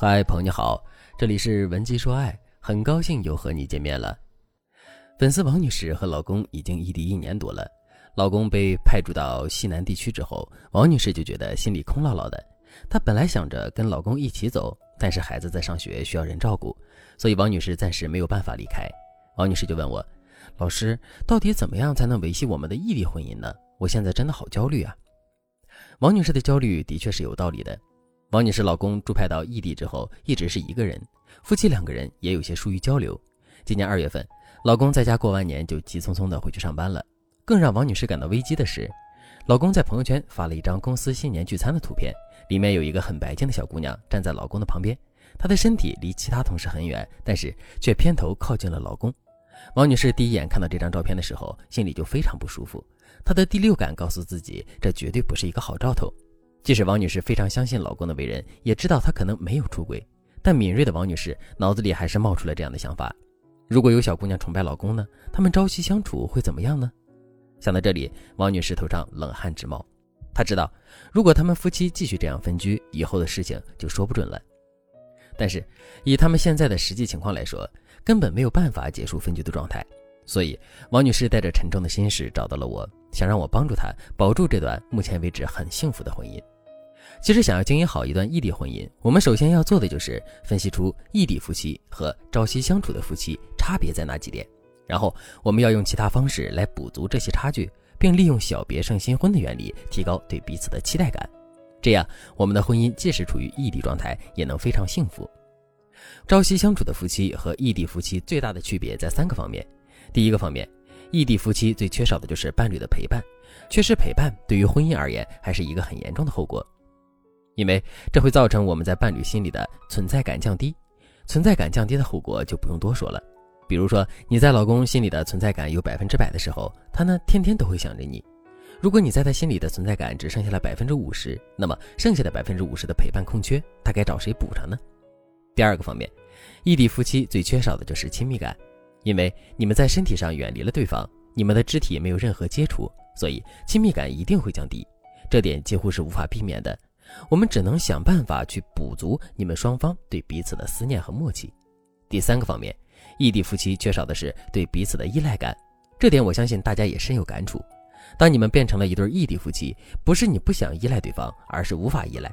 嗨，朋友你好，这里是文姬说爱，很高兴又和你见面了。粉丝王女士和老公已经异地一年多了，老公被派驻到西南地区之后，王女士就觉得心里空落落的。她本来想着跟老公一起走，但是孩子在上学，需要人照顾，所以王女士暂时没有办法离开。王女士就问我，老师，到底怎么样才能维系我们的异地婚姻呢？我现在真的好焦虑啊。王女士的焦虑的确是有道理的。王女士老公驻派到异地之后，一直是一个人，夫妻两个人也有些疏于交流。今年二月份，老公在家过完年就急匆匆的回去上班了。更让王女士感到危机的是，老公在朋友圈发了一张公司新年聚餐的图片，里面有一个很白净的小姑娘站在老公的旁边，她的身体离其他同事很远，但是却偏头靠近了老公。王女士第一眼看到这张照片的时候，心里就非常不舒服，她的第六感告诉自己，这绝对不是一个好兆头。即使王女士非常相信老公的为人，也知道他可能没有出轨，但敏锐的王女士脑子里还是冒出了这样的想法：如果有小姑娘崇拜老公呢？他们朝夕相处会怎么样呢？想到这里，王女士头上冷汗直冒。她知道，如果他们夫妻继续这样分居，以后的事情就说不准了。但是，以他们现在的实际情况来说，根本没有办法结束分居的状态。所以，王女士带着沉重的心事找到了我，想让我帮助她保住这段目前为止很幸福的婚姻。其实，想要经营好一段异地婚姻，我们首先要做的就是分析出异地夫妻和朝夕相处的夫妻差别在哪几点，然后我们要用其他方式来补足这些差距，并利用小别胜新婚的原理，提高对彼此的期待感。这样，我们的婚姻即使处于异地状态，也能非常幸福。朝夕相处的夫妻和异地夫妻最大的区别在三个方面。第一个方面，异地夫妻最缺少的就是伴侣的陪伴，缺失陪伴对于婚姻而言还是一个很严重的后果。因为这会造成我们在伴侣心里的存在感降低，存在感降低的后果就不用多说了。比如说你在老公心里的存在感有百分之百的时候，他呢天天都会想着你；如果你在他心里的存在感只剩下了百分之五十，那么剩下的百分之五十的陪伴空缺，他该找谁补上呢？第二个方面，异地夫妻最缺少的就是亲密感，因为你们在身体上远离了对方，你们的肢体没有任何接触，所以亲密感一定会降低，这点几乎是无法避免的。我们只能想办法去补足你们双方对彼此的思念和默契。第三个方面，异地夫妻缺少的是对彼此的依赖感，这点我相信大家也深有感触。当你们变成了一对异地夫妻，不是你不想依赖对方，而是无法依赖。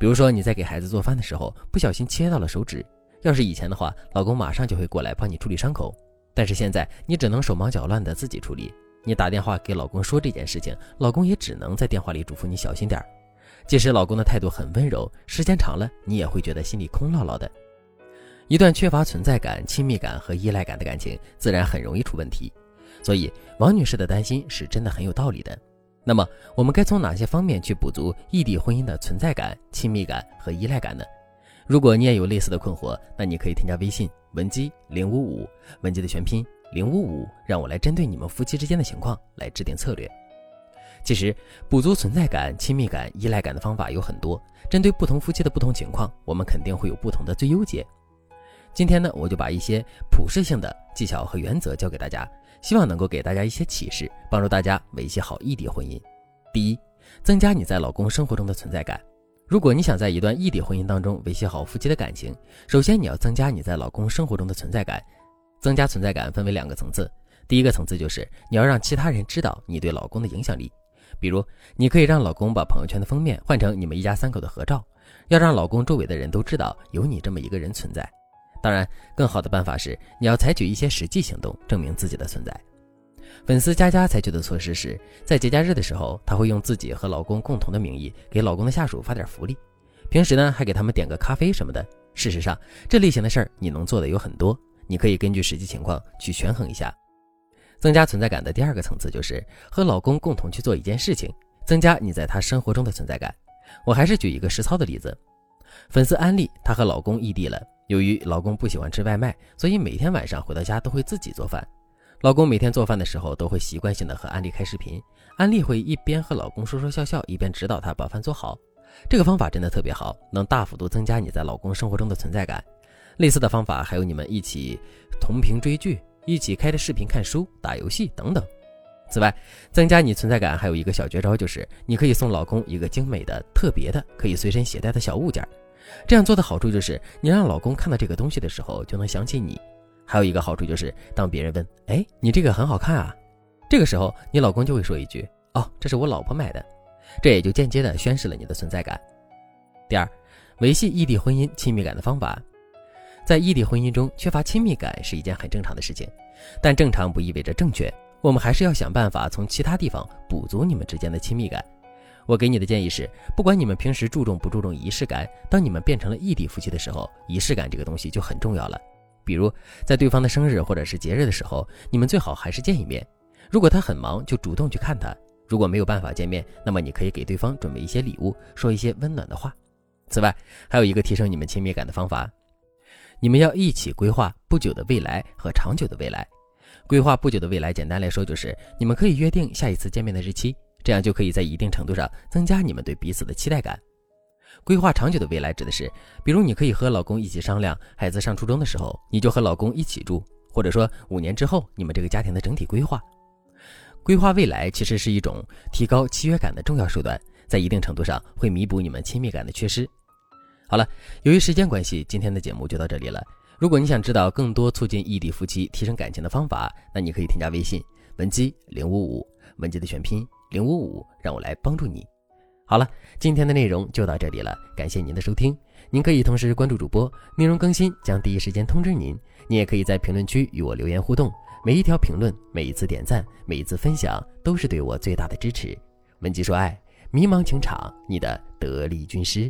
比如说你在给孩子做饭的时候不小心切到了手指，要是以前的话，老公马上就会过来帮你处理伤口，但是现在你只能手忙脚乱的自己处理。你打电话给老公说这件事情，老公也只能在电话里嘱咐你小心点儿。即使老公的态度很温柔，时间长了，你也会觉得心里空落落的。一段缺乏存在感、亲密感和依赖感的感情，自然很容易出问题。所以，王女士的担心是真的很有道理的。那么，我们该从哪些方面去补足异地婚姻的存在感、亲密感和依赖感呢？如果你也有类似的困惑，那你可以添加微信文姬零五五，文姬的全拼零五五，让我来针对你们夫妻之间的情况来制定策略。其实，补足存在感、亲密感、依赖感的方法有很多，针对不同夫妻的不同情况，我们肯定会有不同的最优解。今天呢，我就把一些普适性的技巧和原则教给大家，希望能够给大家一些启示，帮助大家维系好异地婚姻。第一，增加你在老公生活中的存在感。如果你想在一段异地婚姻当中维系好夫妻的感情，首先你要增加你在老公生活中的存在感。增加存在感分为两个层次，第一个层次就是你要让其他人知道你对老公的影响力。比如，你可以让老公把朋友圈的封面换成你们一家三口的合照，要让老公周围的人都知道有你这么一个人存在。当然，更好的办法是你要采取一些实际行动证明自己的存在。粉丝佳佳采取的措施是在节假日的时候，她会用自己和老公共同的名义给老公的下属发点福利，平时呢还给他们点个咖啡什么的。事实上，这类型的事儿你能做的有很多，你可以根据实际情况去权衡一下。增加存在感的第二个层次就是和老公共同去做一件事情，增加你在他生活中的存在感。我还是举一个实操的例子，粉丝安利她和老公异地了，由于老公不喜欢吃外卖，所以每天晚上回到家都会自己做饭。老公每天做饭的时候都会习惯性的和安利开视频，安利会一边和老公说说笑笑，一边指导他把饭做好。这个方法真的特别好，能大幅度增加你在老公生活中的存在感。类似的方法还有你们一起同屏追剧。一起开着视频看书、打游戏等等。此外，增加你存在感还有一个小绝招，就是你可以送老公一个精美的、特别的、可以随身携带的小物件。这样做的好处就是，你让老公看到这个东西的时候就能想起你。还有一个好处就是，当别人问：“哎，你这个很好看啊。”这个时候，你老公就会说一句：“哦，这是我老婆买的。”这也就间接的宣示了你的存在感。第二，维系异地婚姻亲密感的方法，在异地婚姻中缺乏亲密感是一件很正常的事情，但正常不意味着正确，我们还是要想办法从其他地方补足你们之间的亲密感。我给你的建议是，不管你们平时注重不注重仪式感，当你们变成了异地夫妻的时候，仪式感这个东西就很重要了。比如，在对方的生日或者是节日的时候，你们最好还是见一面。如果他很忙，就主动去看他；如果没有办法见面，那么你可以给对方准备一些礼物，说一些温暖的话。此外，还有一个提升你们亲密感的方法，你们要一起规划不久的未来和长久的未来。规划不久的未来，简单来说就是你们可以约定下一次见面的日期，这样就可以在一定程度上增加你们对彼此的期待感。规划长久的未来指的是，比如你可以和老公一起商量，孩子上初中的时候，你就和老公一起住，或者说五年之后你们这个家庭的整体规划。规划未来其实是一种提高契约感的重要手段，在一定程度上会弥补你们亲密感的缺失。好了，由于时间关系，今天的节目就到这里了。如果你想知道更多促进异地夫妻提升感情的方法，那你可以添加微信文姬零五五，文姬的全拼零五五，让我来帮助你。好了，今天的内容就到这里了，感谢您的收听。您可以同时关注主播，内容更新将第一时间通知您。您也可以在评论区与我留言互动，每一条评论、每一次点赞、每一次分享，都是对我最大的支持。文姬说爱，迷茫情场，你的得力军师。